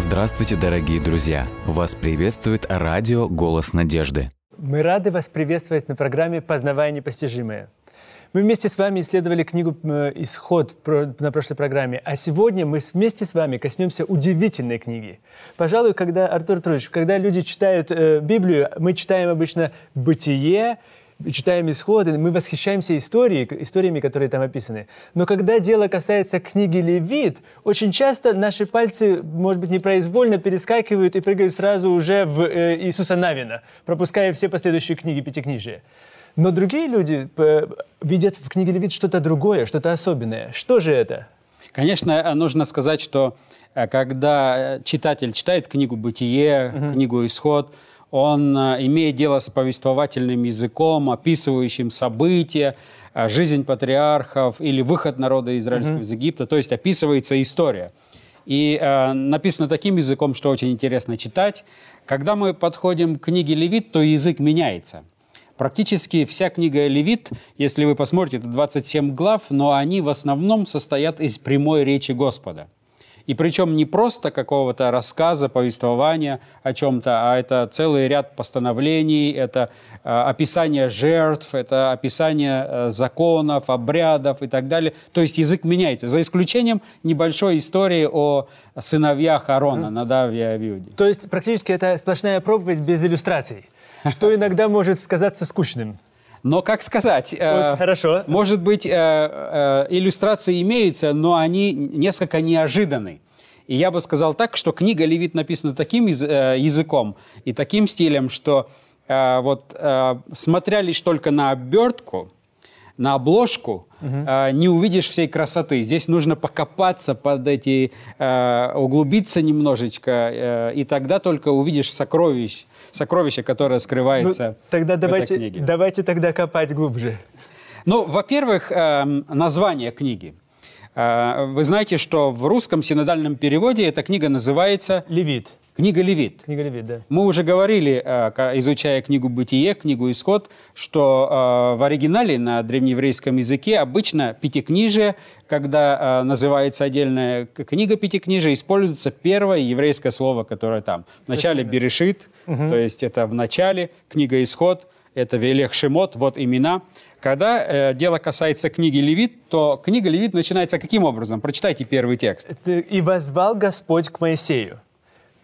Здравствуйте, дорогие друзья! Вас приветствует радио «Голос надежды». Мы рады вас приветствовать на программе «Познавая непостижимое». Мы вместе с вами исследовали книгу э, «Исход» на прошлой программе, а сегодня мы вместе с вами коснемся удивительной книги. Пожалуй, когда, Артур Труевич, когда люди читают э, Библию, мы читаем обычно «Бытие», читаем исходы, мы восхищаемся историей, историями, которые там описаны. Но когда дело касается книги Левит, очень часто наши пальцы, может быть, непроизвольно перескакивают и прыгают сразу уже в э, Иисуса Навина, пропуская все последующие книги Пятикнижия. Но другие люди э, видят в книге Левит что-то другое, что-то особенное. Что же это? Конечно, нужно сказать, что э, когда читатель читает книгу «Бытие», угу. книгу «Исход», он э, имеет дело с повествовательным языком, описывающим события, э, жизнь патриархов или выход народа израильского mm-hmm. из Египта, то есть описывается история. И э, написано таким языком, что очень интересно читать. Когда мы подходим к книге Левит, то язык меняется. Практически вся книга Левит, если вы посмотрите, это 27 глав, но они в основном состоят из прямой речи Господа – и причем не просто какого-то рассказа, повествования о чем-то, а это целый ряд постановлений, это э, описание жертв, это описание э, законов, обрядов и так далее. То есть язык меняется, за исключением небольшой истории о сыновьях Аарона, mm. Надаве и Авиуде. То есть практически это сплошная проповедь без иллюстраций, что иногда может сказаться скучным. Но, как сказать, э, Хорошо. может быть, э, э, иллюстрации имеются, но они несколько неожиданны. И я бы сказал так, что книга Левит написана таким э, языком и таким стилем, что э, вот э, смотря лишь только на обертку, на обложку, угу. э, не увидишь всей красоты. Здесь нужно покопаться под эти, э, углубиться немножечко, э, и тогда только увидишь сокровищ, сокровище, которое скрывается ну, тогда в давайте, этой книге. Давайте тогда копать глубже. Ну, во-первых, э, название книги. Э, вы знаете, что в русском синодальном переводе эта книга называется... Левит. Книга Левит. Книга Левит, да. Мы уже говорили, э, изучая книгу «Бытие», книгу «Исход», что в оригинале на древнееврейском языке обычно пятикнижие, когда называется отдельная книга пятикнижия, используется первое еврейское слово, которое там. В начале «Берешит», угу. то есть это в начале, книга «Исход», это Велех Шемот, вот имена. Когда э, дело касается книги Левит, то книга Левит начинается каким образом? Прочитайте первый текст. «И возвал Господь к Моисею».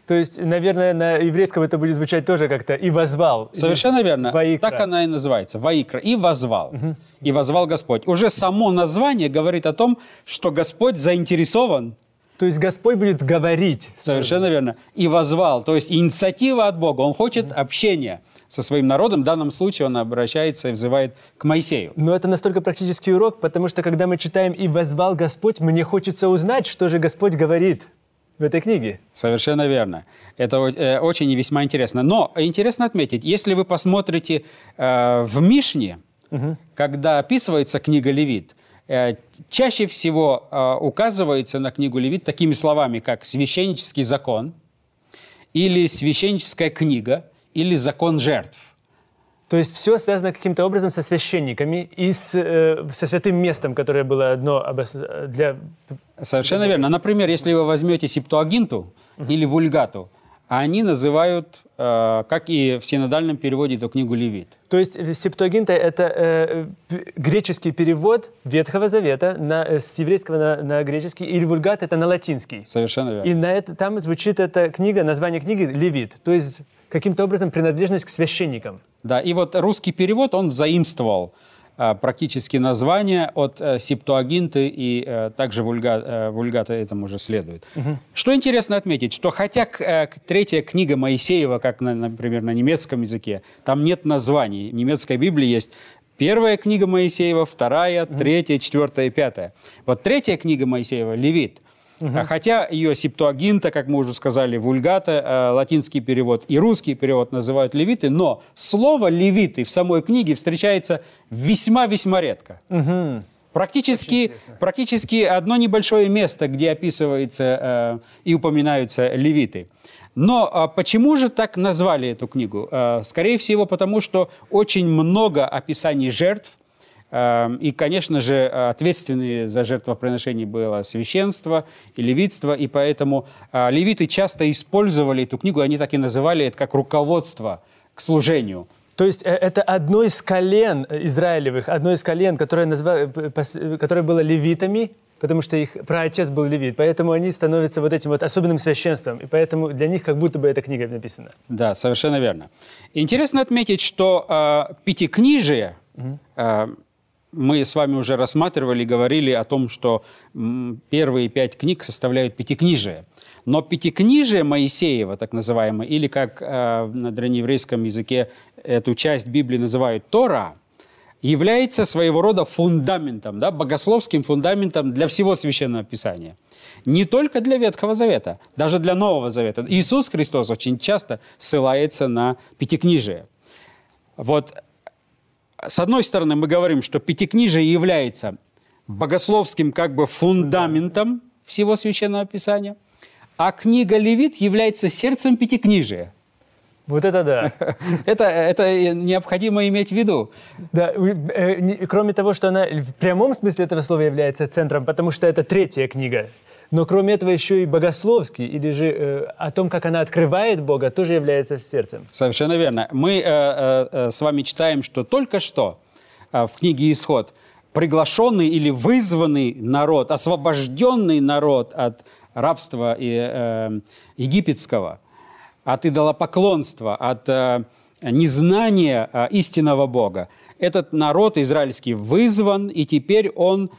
То есть, наверное, на еврейском это будет звучать тоже как-то «и возвал». Совершенно верно. Ваикра. Так она и называется. «Ваикра». «И возвал». Угу. «И возвал Господь». Уже само название говорит о том, что Господь заинтересован то есть Господь будет говорить. Совершенно верно. И возвал. То есть инициатива от Бога. Он хочет общения со своим народом. В данном случае он обращается и взывает к Моисею. Но это настолько практический урок, потому что когда мы читаем «И возвал Господь», мне хочется узнать, что же Господь говорит в этой книге. Совершенно верно. Это э, очень и весьма интересно. Но интересно отметить, если вы посмотрите э, в Мишне, угу. когда описывается книга Левит, э, чаще всего э, указывается на книгу Левит такими словами, как «священнический закон» или «священническая книга», или закон жертв. То есть все связано каким-то образом со священниками и с, э, со святым местом, которое было одно для... Совершенно верно. Например, если вы возьмете септуагинту uh-huh. или вульгату, они называют, э, как и в синодальном переводе, эту книгу Левит. То есть септуагинта – это э, греческий перевод Ветхого Завета на, э, с еврейского на, на греческий, или вульгат – это на латинский. Совершенно верно. И на это, там звучит эта книга, название книги «Левит». То есть каким-то образом принадлежность к священникам. Да, и вот русский перевод, он заимствовал а, практически название от э, Септуагинты и э, также вульга, э, вульгата этому же следует. Угу. Что интересно отметить, что хотя третья книга Моисеева, как, на, например, на немецком языке, там нет названий. В немецкой Библии есть Первая книга Моисеева, вторая, третья, четвертая и пятая. Вот третья книга Моисеева, Левит, Угу. Хотя ее септуагинта, как мы уже сказали, вульгата, э, латинский перевод и русский перевод называют левиты, но слово левиты в самой книге встречается весьма-весьма редко. Угу. Практически, практически одно небольшое место, где описывается э, и упоминаются левиты. Но а почему же так назвали эту книгу? Э, скорее всего, потому что очень много описаний жертв, и, конечно же, ответственные за жертвоприношение было священство и левитство, и поэтому э, левиты часто использовали эту книгу, они так и называли это как руководство к служению. То есть э, это одно из колен израилевых, одно из колен, которое, назва... которое было левитами, потому что их праотец был левит, поэтому они становятся вот этим вот особенным священством, и поэтому для них как будто бы эта книга написана. Да, совершенно верно. Интересно отметить, что э, пятикнижие, угу. э, мы с вами уже рассматривали, говорили о том, что первые пять книг составляют пятикнижие. Но пятикнижие Моисеева, так называемое, или как э, на древнееврейском языке эту часть Библии называют Тора – является своего рода фундаментом, да, богословским фундаментом для всего Священного Писания. Не только для Ветхого Завета, даже для Нового Завета. Иисус Христос очень часто ссылается на Пятикнижие. Вот с одной стороны мы говорим, что Пятикнижие является богословским как бы фундаментом всего Священного Писания, а книга Левит является сердцем Пятикнижия. Вот это да. это, это необходимо иметь в виду. Да, э, кроме того, что она в прямом смысле этого слова является центром, потому что это третья книга. Но кроме этого еще и богословский, или же э, о том, как она открывает Бога, тоже является сердцем. Совершенно верно. Мы э, э, э с вами читаем, что только что э, в книге «Исход» приглашенный или вызванный народ, освобожденный народ от рабства и, э, египетского – от идолопоклонства, от э, незнания э, истинного Бога. Этот народ израильский вызван, и теперь он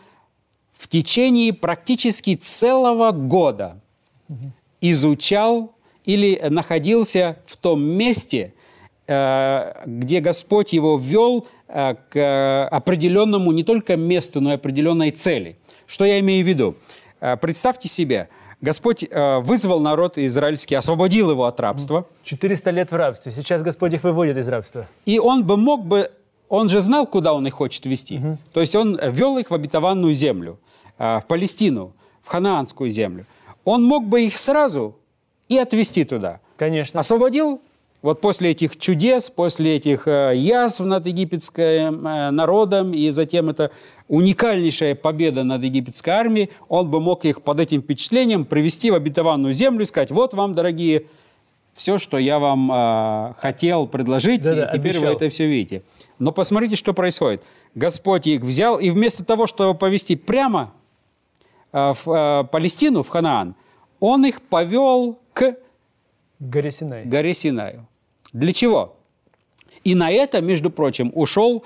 в течение практически целого года изучал или находился в том месте, э, где Господь его ввел э, к определенному не только месту, но и определенной цели. Что я имею в виду? Э, представьте себе, Господь вызвал народ израильский, освободил его от рабства. 400 лет в рабстве. Сейчас Господь их выводит из рабства. И он бы мог бы, он же знал, куда он их хочет вести. Угу. То есть он вел их в обетованную землю, в Палестину, в ханаанскую землю. Он мог бы их сразу и отвести туда. Конечно. Освободил вот после этих чудес, после этих э, язв над египетским э, народом, и затем это уникальнейшая победа над египетской армией, он бы мог их под этим впечатлением привести в обетованную землю и сказать, вот вам, дорогие, все, что я вам э, хотел предложить, да, и да, теперь обещал. вы это все видите. Но посмотрите, что происходит. Господь их взял, и вместо того, чтобы повести прямо э, в э, Палестину, в Ханаан, он их повел к Горе Синай. Горе Синаю. Для чего? И на это, между прочим, ушел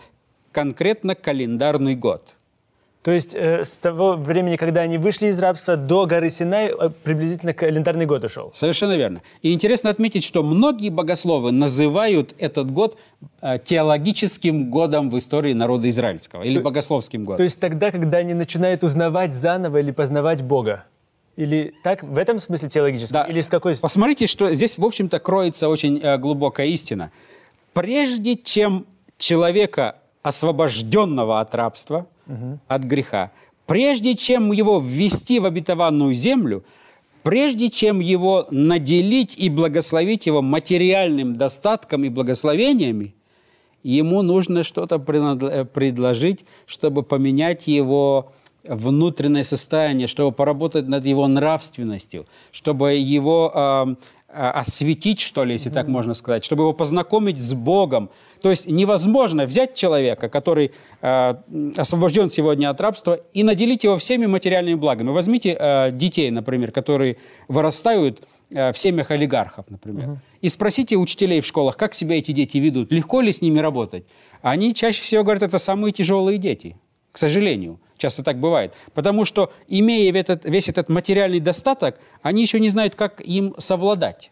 конкретно календарный год. То есть э, с того времени, когда они вышли из рабства, до горы Синай э, приблизительно календарный год ушел. Совершенно верно. И интересно отметить, что многие богословы называют этот год э, теологическим годом в истории народа израильского или то, богословским годом. То есть тогда, когда они начинают узнавать заново или познавать Бога. Или так, в этом смысле теологически? Да. Или с какой... Посмотрите, что здесь, в общем-то, кроется очень э, глубокая истина. Прежде чем человека, освобожденного от рабства, угу. от греха, прежде чем его ввести в обетованную землю, прежде чем его наделить и благословить его материальным достатком и благословениями, ему нужно что-то э, предложить, чтобы поменять его внутреннее состояние, чтобы поработать над его нравственностью, чтобы его э, осветить, что ли, если mm-hmm. так можно сказать, чтобы его познакомить с Богом. То есть невозможно взять человека, который э, освобожден сегодня от рабства, и наделить его всеми материальными благами. Возьмите э, детей, например, которые вырастают э, в семьях олигархов, например, mm-hmm. и спросите учителей в школах, как себя эти дети ведут, легко ли с ними работать. Они чаще всего говорят, это самые тяжелые дети, к сожалению. Часто так бывает. Потому что, имея этот, весь этот материальный достаток, они еще не знают, как им совладать.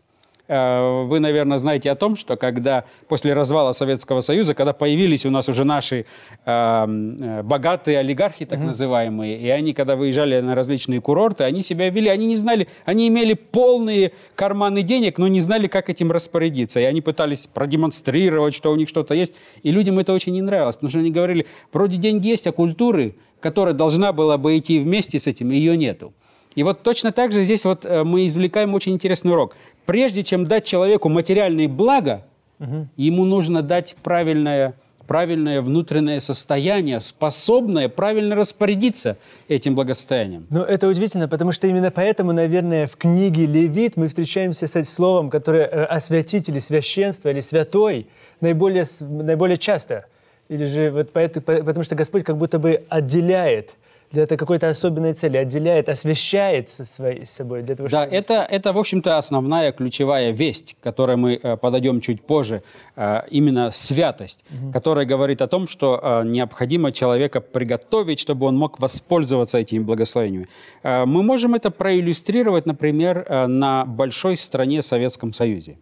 Э, вы, наверное, знаете о том, что когда после развала Советского Союза, когда появились у нас уже наши эм, э, богатые олигархи, так mm-hmm. называемые, и они, когда выезжали на различные курорты, они себя вели, они не знали, они имели полные карманы денег, но не знали, как этим распорядиться. И они пытались продемонстрировать, что у них что-то есть, и людям это очень не нравилось, потому что они говорили, вроде деньги есть, а культуры, которая должна была бы идти вместе с этим, ее нету. И вот точно так же здесь вот э, мы извлекаем очень интересный урок. Прежде чем дать человеку материальные блага, угу. ему нужно дать правильное правильное внутреннее состояние, способное правильно распорядиться этим благосостоянием. Но это удивительно, потому что именно поэтому, наверное, в книге Левит мы встречаемся с этим словом, которое э, освятитель или священство или святой наиболее, наиболее часто. Или же вот поэтому, потому что Господь как будто бы отделяет для этой какой-то особенной цели, отделяет, освящает со своей собой для того, Да, чтобы... это, это, в общем-то, основная ключевая весть, к которой мы э, подойдем чуть позже, э, именно святость, которая говорит о том, что э, необходимо человека приготовить, чтобы он мог воспользоваться этими благословениями. Э, мы можем это проиллюстрировать, например, э, на большой стране Советском Союзе.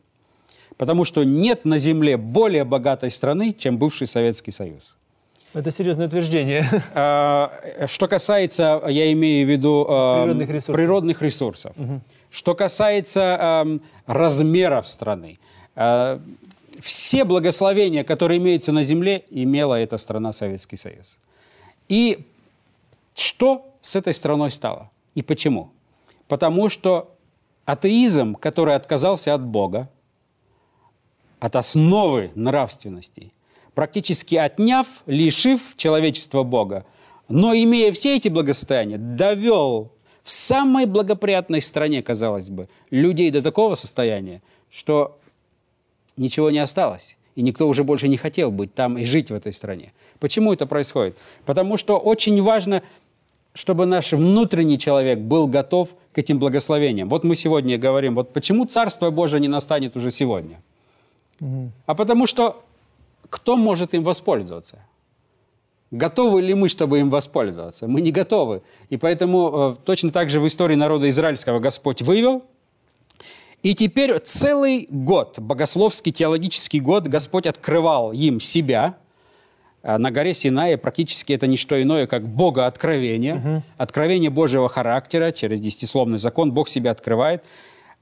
Потому что нет на Земле более богатой страны, чем бывший Советский Союз. Это серьезное утверждение. А, Что касается, я имею в виду эм, Природных ресурсов. природных ресурсов. Что касается размеров страны, э, все благословения, которые имеются на земле, имела эта страна Советский Союз. И что с этой страной стало? И почему? Потому что атеизм, который отказался от Бога, от основы нравственности, практически отняв, лишив человечества Бога, но имея все эти благосостояния, довел в самой благоприятной стране, казалось бы, людей до такого состояния, что ничего не осталось. И никто уже больше не хотел быть там и жить в этой стране. Почему это происходит? Потому что очень важно, чтобы наш внутренний человек был готов к этим благословениям. Вот мы сегодня говорим, вот почему Царство Божие не настанет уже сегодня? А потому что кто может им воспользоваться? Готовы ли мы, чтобы им воспользоваться? Мы не готовы. И поэтому э, точно так же в истории народа израильского Господь вывел. И теперь целый год, богословский, теологический год, Господь открывал им себя. А На горе Синае практически это не что иное, как Бога откровение, откровение Божьего характера через десятисловный закон Бог себя открывает.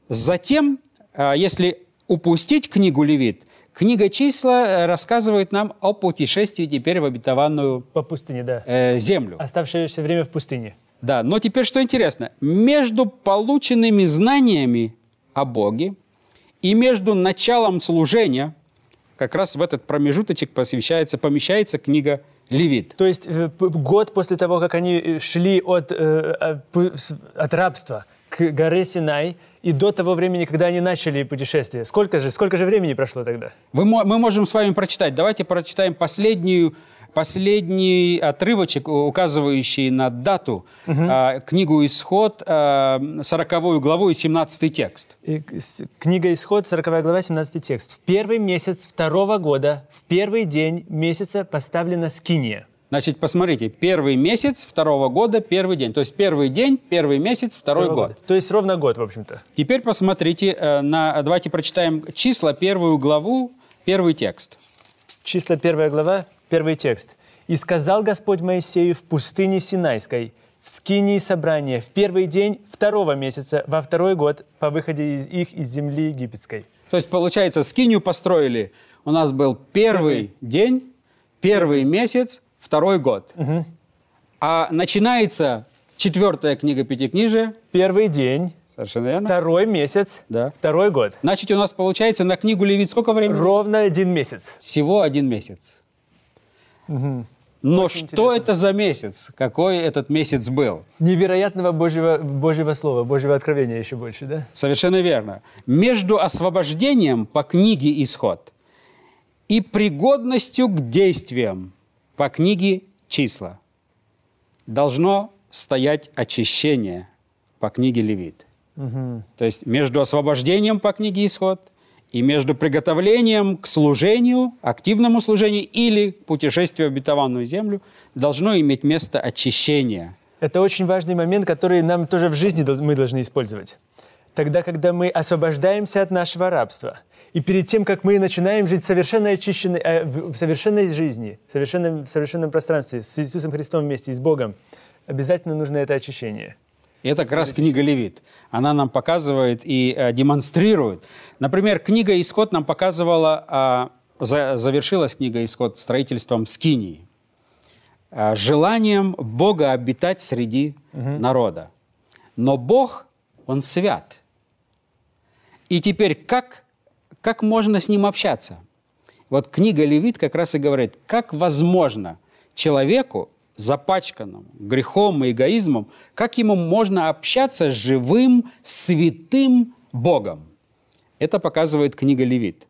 Затем, а, если упустить книгу Левит, книга числа э, рассказывает нам о путешествии теперь в обетованную По пустыне, да. э, землю. Оставшееся время в пустыне. Да, но теперь что интересно, между полученными знаниями о Боге и между началом служения, как раз в этот промежуточек посвящается, помещается книга Левит. То есть э, год после того, как они э, шли от, с- от рабства к горе Синай, и до того времени, когда они начали путешествие, сколько же, сколько же времени прошло тогда? Вы мы можем с вами прочитать. Давайте прочитаем последнюю, последний отрывочек, указывающий на дату, а, книгу «Исход», а, 40 главу и 17 текст. И Книга Исход, 40 глава, 17 текст. В первый месяц второго года, в первый день месяца поставлена скиния. Значит, посмотрите, первый месяц второго года, первый день. То есть первый день, первый месяц, второй Второго год. года. То есть ровно год, в общем-то. Теперь посмотрите, э, на, давайте прочитаем числа, первую главу, первый текст. Числа 1 глава, первый текст. «И сказал Господь Моисею в пустыне Синайской, в скинии собрания, в первый день второго месяца, во второй год по выходе из их из земли египетской». То есть, получается, скинию построили. У нас был первый день, первый месяц, второй год. А начинается четвертая книга Пятикнижия. Первый день, Совершенно верно. второй месяц, Да. второй год. Значит, у нас получается на книгу Левит сколько времени? Ровно один месяц. Всего один месяц. Но что это за месяц? Какой этот месяц был? Невероятного Божьего, Божьего слова, Божьего откровения еще больше, да? Совершенно верно. Между освобождением по книге «Исход» и пригодностью к действиям по книге «Числа» должно стоять очищение по книге «Левит». То есть между освобождением по книге «Исход» и между приготовлением к служению, активному служению или путешествию в обетованную землю должно иметь место очищение. Это очень важный момент, который нам тоже в жизни мы должны использовать. Тогда, когда мы освобождаемся от нашего рабства, и перед тем, как мы начинаем жить совершенно очищенной, э, в в совершенной жизни, в совершенном, в совершенном пространстве с Иисусом Христом вместе и с Богом, обязательно нужно это очищение. И это как раз книга Левит. Она нам показывает и э, демонстрирует. Например, книга Исход нам показывала, а, за- завершилась книга Исход строительством Скинии, а, желанием Бога обитать среди народа. Но Бог, Он свят. И теперь как, как можно с Ним общаться? Вот книга Левит как раз и говорит, как возможно человеку, запачканному грехом и эгоизмом, как ему можно общаться с живым, святым Богом. Это показывает книга Левит.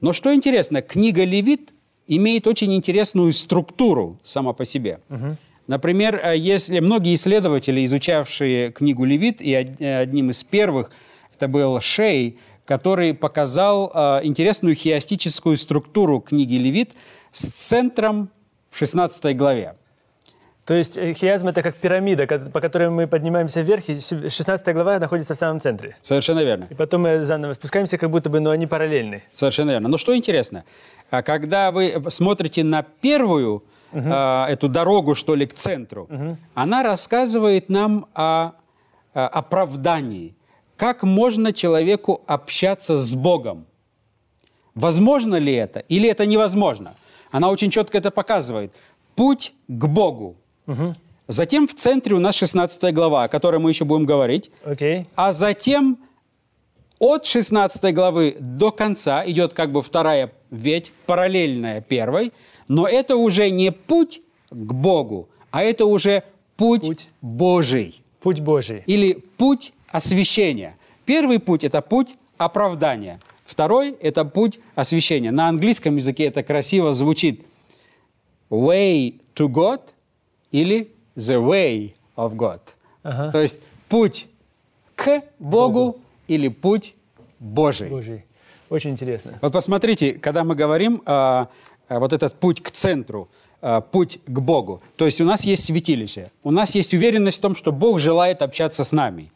Но что интересно, книга Левит имеет очень интересную структуру сама по себе. Угу. Например, э, если многие исследователи, изучавшие книгу Левит, и одним из первых это был Шей, который показал э, интересную хиастическую структуру книги Левит с центром в 16 главе. То есть э, хиазм – это как пирамида, по которой мы поднимаемся вверх, и 16 глава находится в самом центре. Совершенно верно. И потом мы заново спускаемся, как будто бы, но они параллельны. Совершенно верно. Но что интересно, а когда вы смотрите на первую угу. э, эту дорогу, что ли, к центру, угу. она рассказывает нам о, о оправдании, как можно человеку общаться с Богом. Возможно ли это или это невозможно? Она очень четко это показывает. Путь к Богу. Угу. Затем в центре у нас 16 глава, о которой мы еще будем говорить. Okay. А затем от 16 главы до конца идет как бы вторая ветвь, параллельная первой, но это уже не путь к Богу, а это уже путь, путь. Божий. Путь Божий. Или путь освящения. Первый путь – это путь оправдания. Второй – это путь освящения. На английском языке это красиво звучит «way to God» или «the way of God». Ага. То есть путь к Богу, Богу или путь Божий. Божий. Очень интересно. Вот посмотрите, когда мы говорим э, вот этот путь к центру, э, путь к Богу, то есть у нас есть святилище, у нас есть уверенность в том, что Бог желает общаться с нами.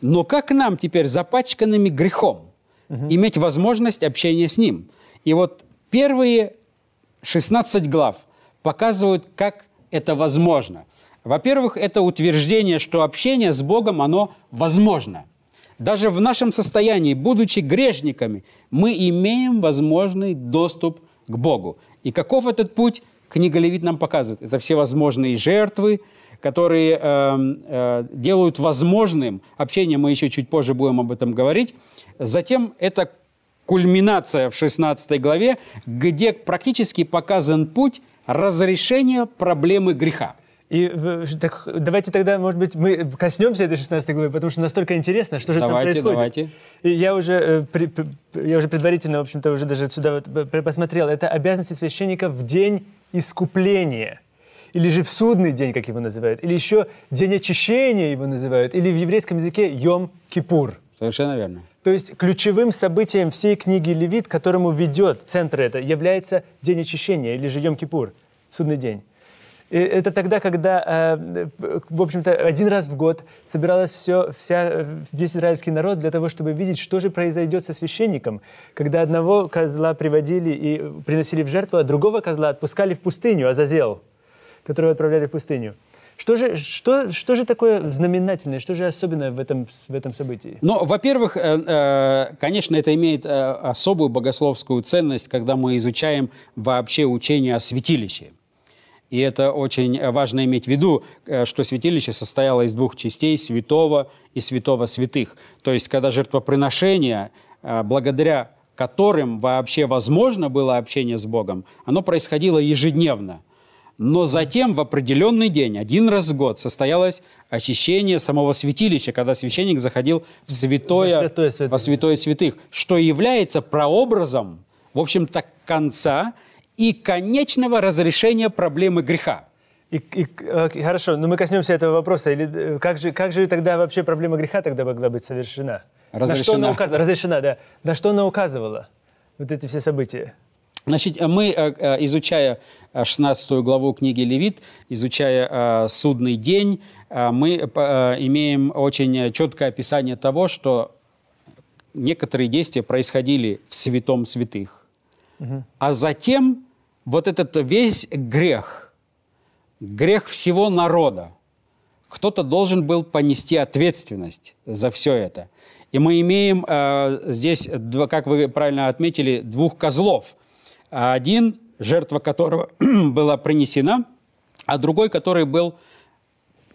Но как нам теперь, запачканными грехом, угу. иметь возможность общения с Ним? И вот первые 16 глав показывают, как это возможно. Во-первых, это утверждение, что общение с Богом, оно возможно. Даже в нашем состоянии, будучи грешниками, мы имеем возможный доступ к Богу. И каков этот путь, книга Левит нам показывает. Это всевозможные жертвы, которые э, э, делают возможным общение, мы еще чуть позже будем об этом говорить. Затем это кульминация в 16 главе, где практически показан путь разрешения проблемы греха. И так, давайте тогда, может быть, мы коснемся этой 16 главы, потому что настолько интересно, что же давайте, там происходит. Давайте. И я уже, э, я уже предварительно, в общем-то, уже даже сюда вот посмотрел. Это обязанности священника в день искупления или же в судный день, как его называют, или еще день очищения его называют, или в еврейском языке Йом-Кипур. Совершенно верно. То есть ключевым событием всей книги Левит, которому ведет центр это, является день очищения, или же Йом-Кипур, судный день. Это тогда, когда, э, в общем-то, один раз в год собиралась все, вся, весь израильский народ для того, чтобы видеть, что же произойдет со священником, когда одного козла приводили и приносили в жертву, а другого козла отпускали в пустыню, Азазел которую отправляли в пустыню. Что же, что, что же такое знаменательное, что же особенное в этом, в этом событии? Ну, во-первых, э, э, конечно, это имеет особую богословскую ценность, когда мы изучаем вообще учение о святилище. И это очень важно иметь в виду, что святилище состояло из двух частей – святого и святого святых. То есть, когда жертвоприношение, благодаря которым вообще возможно было общение с Богом, оно происходило ежедневно – но затем в определенный день, один раз в год, состоялось очищение самого святилища, когда священник заходил в святое, во святое, святых. во святое святых, что является прообразом, в общем-то, конца и конечного разрешения проблемы греха. И, и, э, хорошо, но мы коснемся этого вопроса. Или, э, как, же, как же тогда вообще проблема греха тогда могла быть совершена? Разрешена. На что она указывала? Разрешена, да. На что она указывала? Вот эти все события. Значит, мы, э, э, изучая 16 э, главу книги Левит, изучая судный день, мы имеем очень четкое описание того, что некоторые действия происходили в святом святых. Угу. А затем вот этот весь грех, грех всего народа, кто-то должен был понести ответственность за все это. И мы имеем э, здесь, как вы правильно отметили, двух козлов – один, жертва которого была принесена, а другой, который был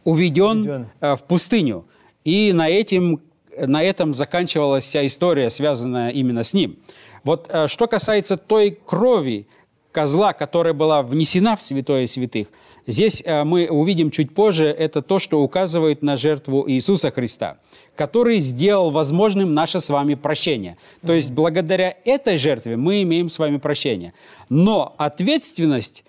уведен, уведен. Э, в пустыню. И на, этим, на этом заканчивалась вся история, связанная именно с ним. Вот э, что касается той крови козла, которая была внесена в святое святых, здесь э, мы увидим чуть позже, это то, что указывает на жертву Иисуса Христа, который сделал возможным наше с вами прощение. То есть благодаря этой жертве мы имеем с вами прощение. Но ответственность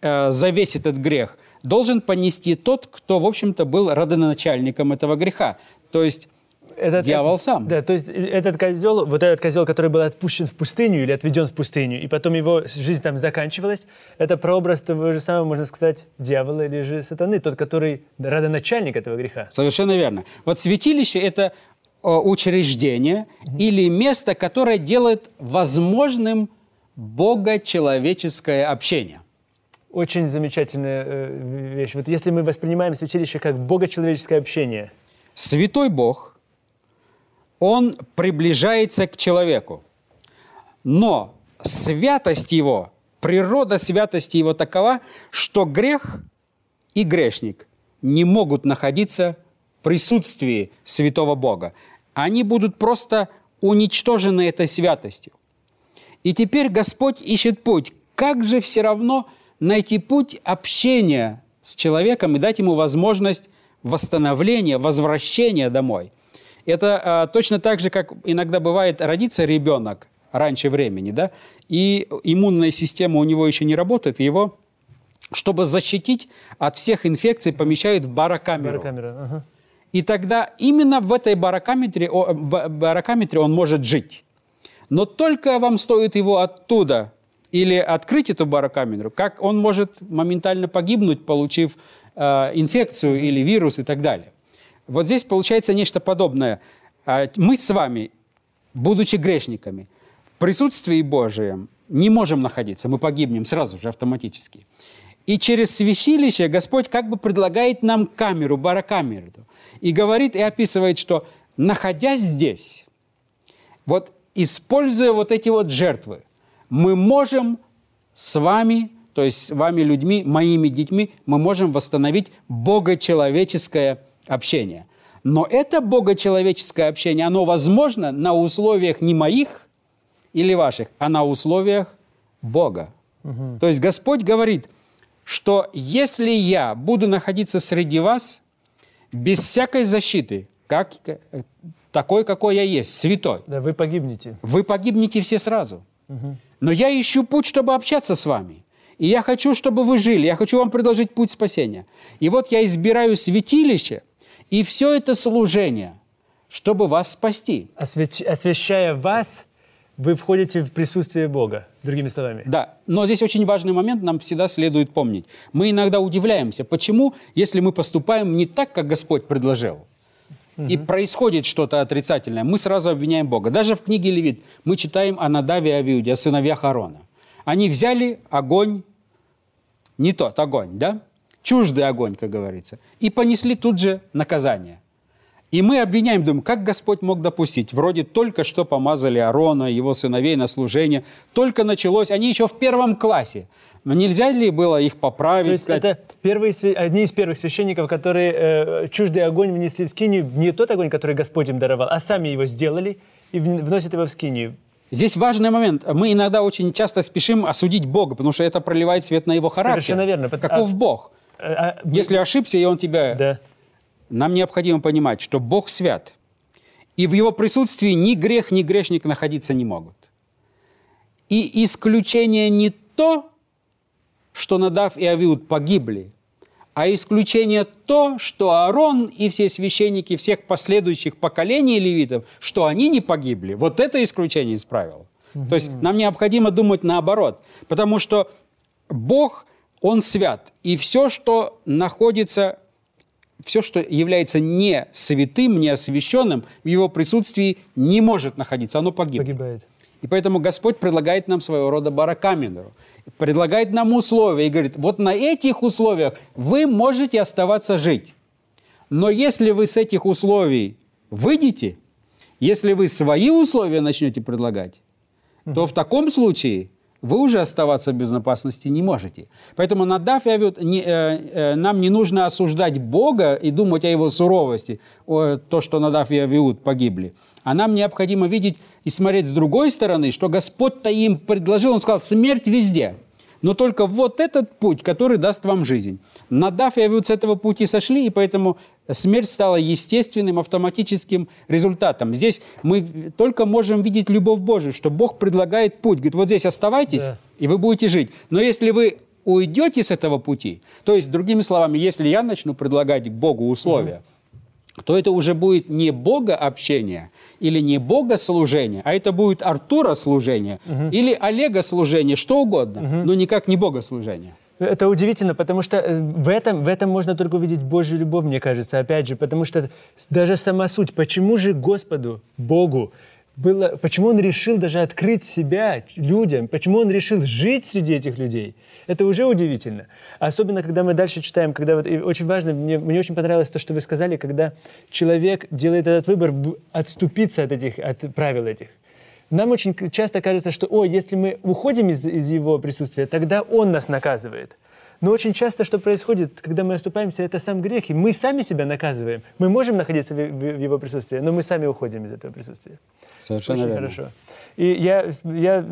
э, за весь этот грех должен понести тот, кто, в общем-то, был родоначальником этого греха. То есть Этот, Дьявол сам. Да, то есть этот козел, вот этот козел, который был отпущен в пустыню или отведен в пустыню, и потом его жизнь там заканчивалась, это прообраз того же самого, можно сказать, дьявола или же сатаны, тот, который родоначальник этого греха. Совершенно верно. Вот святилище – это э, учреждение или место, которое делает возможным бога-человеческое общение. Очень замечательная э, вещь. Вот если мы воспринимаем святилище как богочеловеческое общение, Святой Бог, Он приближается к человеку. Но святость Его, природа святости Его такова, что грех и грешник не могут находиться в присутствии святого Бога. Они будут просто уничтожены этой святостью. И теперь Господь ищет путь. Как же все равно найти путь общения с человеком и дать ему возможность восстановления, возвращения домой? Это а, точно так же, как иногда бывает, родится ребенок раньше времени, да, и иммунная система у него еще не работает, его, чтобы защитить от всех инфекций, помещают в барокамеру. барокамера, ага. И тогда именно в этой барокаметре, о, ба- барокаметре он может жить. Но только вам стоит его оттуда или открыть эту барокамеру, как он может моментально погибнуть, получив э, инфекцию или вирус и так далее. Вот здесь получается нечто подобное. А, Мы с вами, будучи грешниками, в присутствии Божием не можем находиться, мы погибнем сразу же автоматически. И через святилище Господь как бы предлагает нам камеру, барокамеру. И говорит и описывает, что находясь здесь, вот используя вот эти вот жертвы, мы можем с вами, то есть с вами людьми, моими детьми, мы можем восстановить богочеловеческое общение. Но это богочеловеческое общение, оно возможно на условиях не моих или ваших, а на условиях Бога. То есть Господь говорит, что если я буду находиться среди вас без всякой защиты, как, э, такой, какой я есть, святой, Да, вы погибнете. вы погибнете все сразу. Но я ищу путь, чтобы общаться с вами. И я хочу, чтобы вы жили. Я хочу вам предложить путь спасения. И вот я избираю святилище и все это служение, чтобы вас спасти. Освящ- Освящая вас, вы входите в присутствие Бога, другими словами. Да, но здесь очень важный момент нам всегда следует помнить. Мы иногда удивляемся, почему, если мы поступаем не так, как Господь предложил, и происходит что-то отрицательное, мы сразу обвиняем Бога. Даже в книге Левит мы читаем о Надаве и Авиуде, о сыновьях Аарона. Они взяли огонь, не тот огонь, да? Чуждый огонь, как говорится, и понесли тут же наказание. И мы обвиняем, думаем, как Господь мог допустить? Вроде только что помазали Аарона, его сыновей на служение, только началось, они еще в первом классе. Но нельзя ли было их поправить? То есть сказать, это первые, одни из первых священников, которые э, чуждый огонь внесли в скинию, не тот огонь, который Господь им даровал, а сами его сделали и вн- вносят его в скинию. Здесь важный момент. Мы иногда очень часто спешим осудить Бога, потому что это проливает свет на его характер. Совершенно верно. Каков А- Бог? Э, а Если ошибся, и он тебя... Да. Нам необходимо понимать, что Бог свят. И в его присутствии ни грех, ни грешник находиться не могут. И исключение не то, что Надав и Авиуд погибли, а исключение то, что Аарон и все священники всех последующих поколений левитов, что они не погибли. Вот это исключение из правил. То есть нам необходимо думать наоборот, потому что Бог, Он свят, и все, что находится все, что является не святым, не освященным, в его присутствии не может находиться, оно погибнет. Погибает. И поэтому Господь предлагает нам своего рода барокамеру, предлагает нам условия и говорит, вот на этих условиях вы можете оставаться жить. Но если вы с этих условий выйдете, если вы свои условия начнете предлагать, то в таком случае вы уже оставаться в безопасности не можете. Поэтому Надав и Авиуд, не, э, э, нам не нужно осуждать Бога и думать о его суровости, о, то, что Надав и Авиуд погибли. А нам необходимо видеть и смотреть с другой стороны, что Господь-то им предложил, Он сказал, смерть везде – но только вот этот путь, который даст вам жизнь. Надав и Авиуд с этого пути сошли, и поэтому смерть стала естественным, автоматическим результатом. Здесь мы только можем видеть любовь Божию, что Бог предлагает путь. Говорит, вот здесь оставайтесь, да. и вы будете жить. Но если вы уйдете с этого пути, то есть, другими словами, если я начну предлагать Богу условия, угу то это уже будет не Бога общение или не Бога служение, а это будет Артура служение угу. или Олега служение, что угодно, угу. но никак не Бога служение. Это удивительно, потому что э, в этом, в этом можно только увидеть Божью любовь, мне кажется, опять же, потому что даже сама суть, почему же Господу, Богу, было, почему он решил даже открыть себя людям, почему он решил жить среди этих людей, это уже удивительно. Особенно, когда мы дальше читаем, когда вот, очень важно, мне, мне очень понравилось то, что вы сказали, когда человек делает этот выбор отступиться от этих, от правил этих. Нам очень часто кажется, что, о, если мы уходим из, из его присутствия, тогда он нас наказывает. Но очень часто, что происходит, когда мы оступаемся, это сам грех, и мы сами себя наказываем. Мы можем находиться в, в, в его присутствии, но мы сами уходим из этого присутствия. Совершенно очень верно. хорошо. И я, я,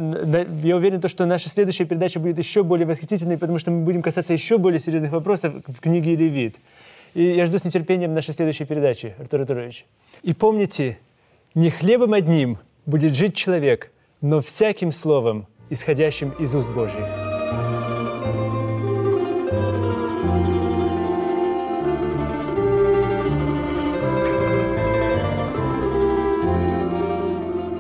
я уверен, что наша следующая передача будет еще более восхитительной, потому что мы будем касаться еще более серьезных вопросов в книге Левит. И я жду с нетерпением нашей следующей передачи, Артур Артурович. И помните, не хлебом одним будет жить человек, но всяким словом, исходящим из уст Божьих.